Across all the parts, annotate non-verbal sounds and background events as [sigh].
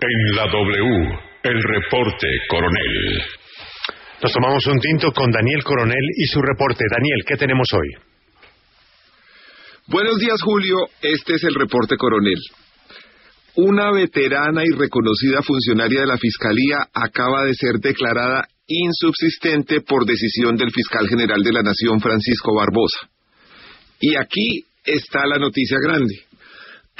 En la W, el reporte coronel. Nos tomamos un tinto con Daniel Coronel y su reporte. Daniel, ¿qué tenemos hoy? Buenos días, Julio. Este es el reporte coronel. Una veterana y reconocida funcionaria de la Fiscalía acaba de ser declarada insubsistente por decisión del fiscal general de la Nación, Francisco Barbosa. Y aquí está la noticia grande.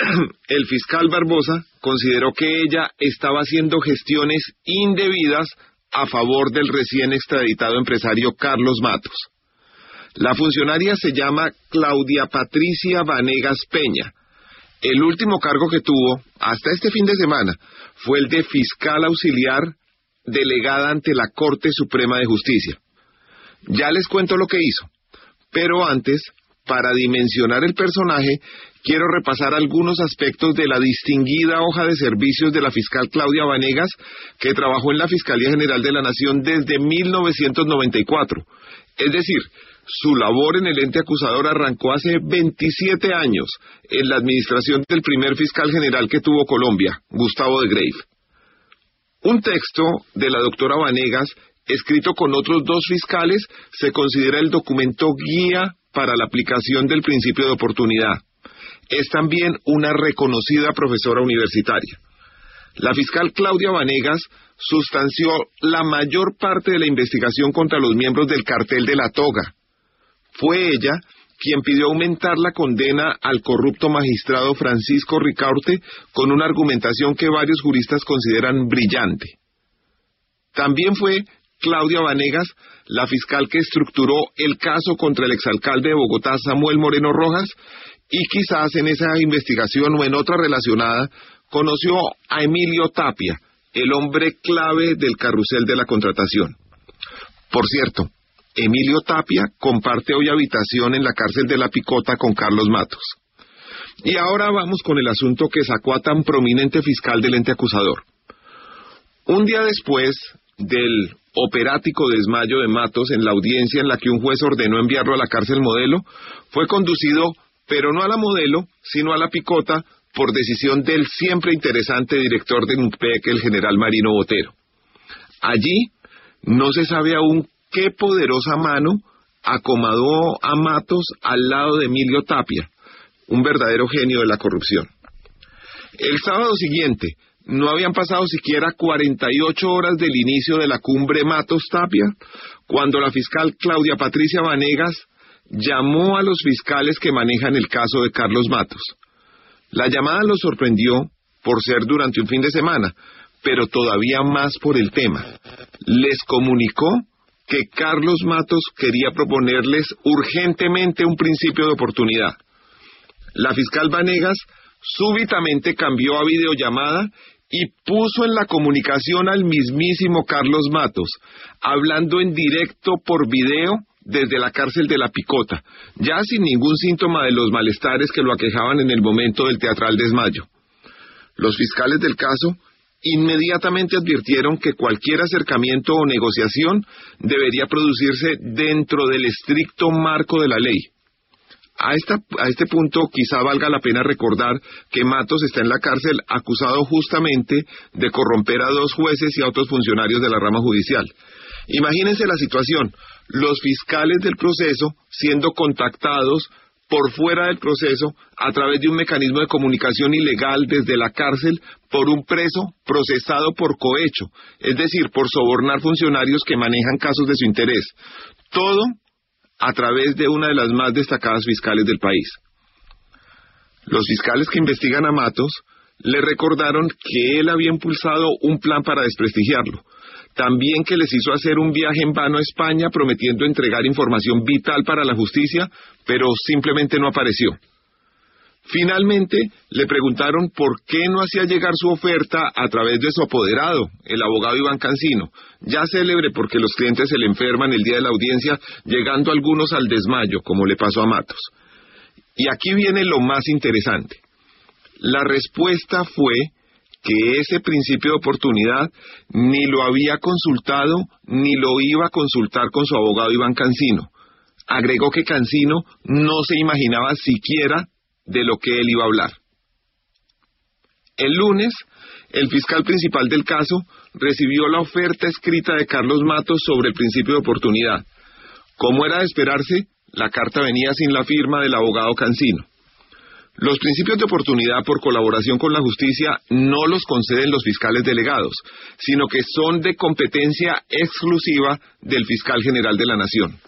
[clears throat] El fiscal Barbosa consideró que ella estaba haciendo gestiones indebidas a favor del recién extraditado empresario Carlos Matos. La funcionaria se llama Claudia Patricia Vanegas Peña. El último cargo que tuvo, hasta este fin de semana, fue el de fiscal auxiliar delegada ante la Corte Suprema de Justicia. Ya les cuento lo que hizo, pero antes, para dimensionar el personaje, quiero repasar algunos aspectos de la distinguida hoja de servicios de la fiscal Claudia Vanegas, que trabajó en la Fiscalía General de la Nación desde 1994. Es decir, su labor en el ente acusador arrancó hace 27 años en la administración del primer fiscal general que tuvo Colombia, Gustavo de Grave. Un texto de la doctora Vanegas, escrito con otros dos fiscales, se considera el documento guía para la aplicación del principio de oportunidad. Es también una reconocida profesora universitaria. La fiscal Claudia Vanegas sustanció la mayor parte de la investigación contra los miembros del cartel de la toga. Fue ella quien pidió aumentar la condena al corrupto magistrado Francisco Ricaurte con una argumentación que varios juristas consideran brillante. También fue Claudia Vanegas la fiscal que estructuró el caso contra el exalcalde de Bogotá Samuel Moreno Rojas y quizás en esa investigación o en otra relacionada conoció a Emilio Tapia, el hombre clave del carrusel de la contratación. Por cierto, Emilio Tapia comparte hoy habitación en la cárcel de La Picota con Carlos Matos. Y ahora vamos con el asunto que sacó a tan prominente fiscal del ente acusador. Un día después del operático desmayo de Matos en la audiencia en la que un juez ordenó enviarlo a la cárcel modelo, fue conducido, pero no a la modelo, sino a la picota, por decisión del siempre interesante director de UNPEC, el general Marino Botero. Allí no se sabe aún qué poderosa mano acomodó a Matos al lado de Emilio Tapia, un verdadero genio de la corrupción. El sábado siguiente, no habían pasado siquiera 48 horas del inicio de la cumbre Matos Tapia, cuando la fiscal Claudia Patricia Vanegas llamó a los fiscales que manejan el caso de Carlos Matos. La llamada los sorprendió por ser durante un fin de semana, pero todavía más por el tema. Les comunicó que Carlos Matos quería proponerles urgentemente un principio de oportunidad. La fiscal Vanegas súbitamente cambió a videollamada y puso en la comunicación al mismísimo Carlos Matos, hablando en directo por video desde la cárcel de la Picota, ya sin ningún síntoma de los malestares que lo aquejaban en el momento del teatral desmayo. Los fiscales del caso inmediatamente advirtieron que cualquier acercamiento o negociación debería producirse dentro del estricto marco de la ley. A, a este punto quizá valga la pena recordar que Matos está en la cárcel acusado justamente de corromper a dos jueces y a otros funcionarios de la rama judicial. Imagínense la situación, los fiscales del proceso siendo contactados por fuera del proceso a través de un mecanismo de comunicación ilegal desde la cárcel por un preso procesado por cohecho, es decir, por sobornar funcionarios que manejan casos de su interés. Todo a través de una de las más destacadas fiscales del país. Los fiscales que investigan a Matos le recordaron que él había impulsado un plan para desprestigiarlo, también que les hizo hacer un viaje en vano a España prometiendo entregar información vital para la justicia, pero simplemente no apareció. Finalmente, le preguntaron por qué no hacía llegar su oferta a través de su apoderado, el abogado Iván Cancino, ya célebre porque los clientes se le enferman el día de la audiencia, llegando algunos al desmayo, como le pasó a Matos. Y aquí viene lo más interesante. La respuesta fue que ese principio de oportunidad ni lo había consultado ni lo iba a consultar con su abogado Iván Cancino. Agregó que Cancino no se imaginaba siquiera de lo que él iba a hablar. El lunes, el fiscal principal del caso recibió la oferta escrita de Carlos Matos sobre el principio de oportunidad. Como era de esperarse, la carta venía sin la firma del abogado Cancino. Los principios de oportunidad por colaboración con la justicia no los conceden los fiscales delegados, sino que son de competencia exclusiva del fiscal general de la Nación.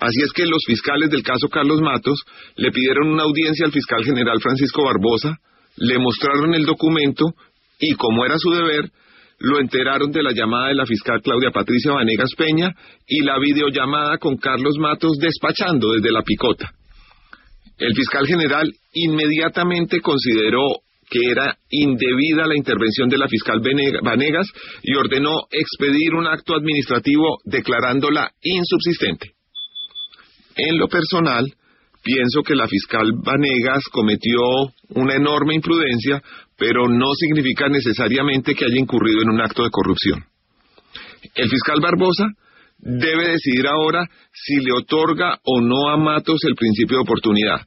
Así es que los fiscales del caso Carlos Matos le pidieron una audiencia al fiscal general Francisco Barbosa, le mostraron el documento y, como era su deber, lo enteraron de la llamada de la fiscal Claudia Patricia Vanegas Peña y la videollamada con Carlos Matos despachando desde la picota. El fiscal general inmediatamente consideró que era indebida la intervención de la fiscal Vanegas y ordenó expedir un acto administrativo declarándola insubsistente. En lo personal, pienso que la fiscal Vanegas cometió una enorme imprudencia, pero no significa necesariamente que haya incurrido en un acto de corrupción. El fiscal Barbosa debe decidir ahora si le otorga o no a Matos el principio de oportunidad.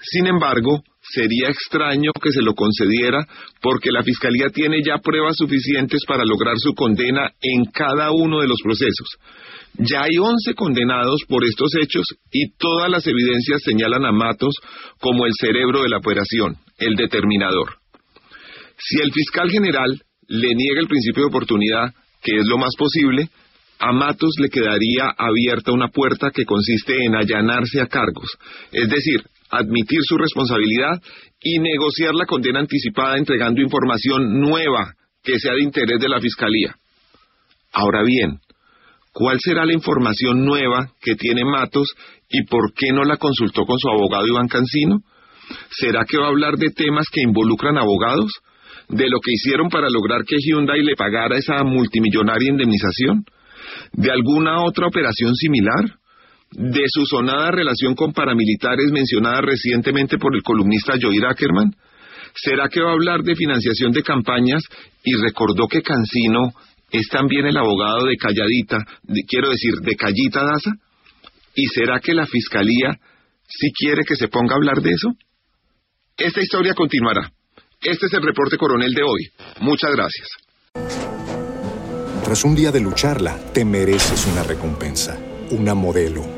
Sin embargo, sería extraño que se lo concediera porque la Fiscalía tiene ya pruebas suficientes para lograr su condena en cada uno de los procesos. Ya hay 11 condenados por estos hechos y todas las evidencias señalan a Matos como el cerebro de la operación, el determinador. Si el fiscal general le niega el principio de oportunidad, que es lo más posible, a Matos le quedaría abierta una puerta que consiste en allanarse a cargos, es decir, admitir su responsabilidad y negociar la condena anticipada entregando información nueva que sea de interés de la Fiscalía. Ahora bien, ¿cuál será la información nueva que tiene Matos y por qué no la consultó con su abogado Iván Cancino? ¿Será que va a hablar de temas que involucran abogados? ¿De lo que hicieron para lograr que Hyundai le pagara esa multimillonaria indemnización? ¿De alguna otra operación similar? De su sonada relación con paramilitares mencionada recientemente por el columnista Joir Ackerman? ¿Será que va a hablar de financiación de campañas y recordó que Cancino es también el abogado de Calladita, quiero decir, de Callita Daza? ¿Y será que la Fiscalía sí quiere que se ponga a hablar de eso? Esta historia continuará. Este es el reporte coronel de hoy. Muchas gracias. Tras un día de lucharla, te mereces una recompensa, una modelo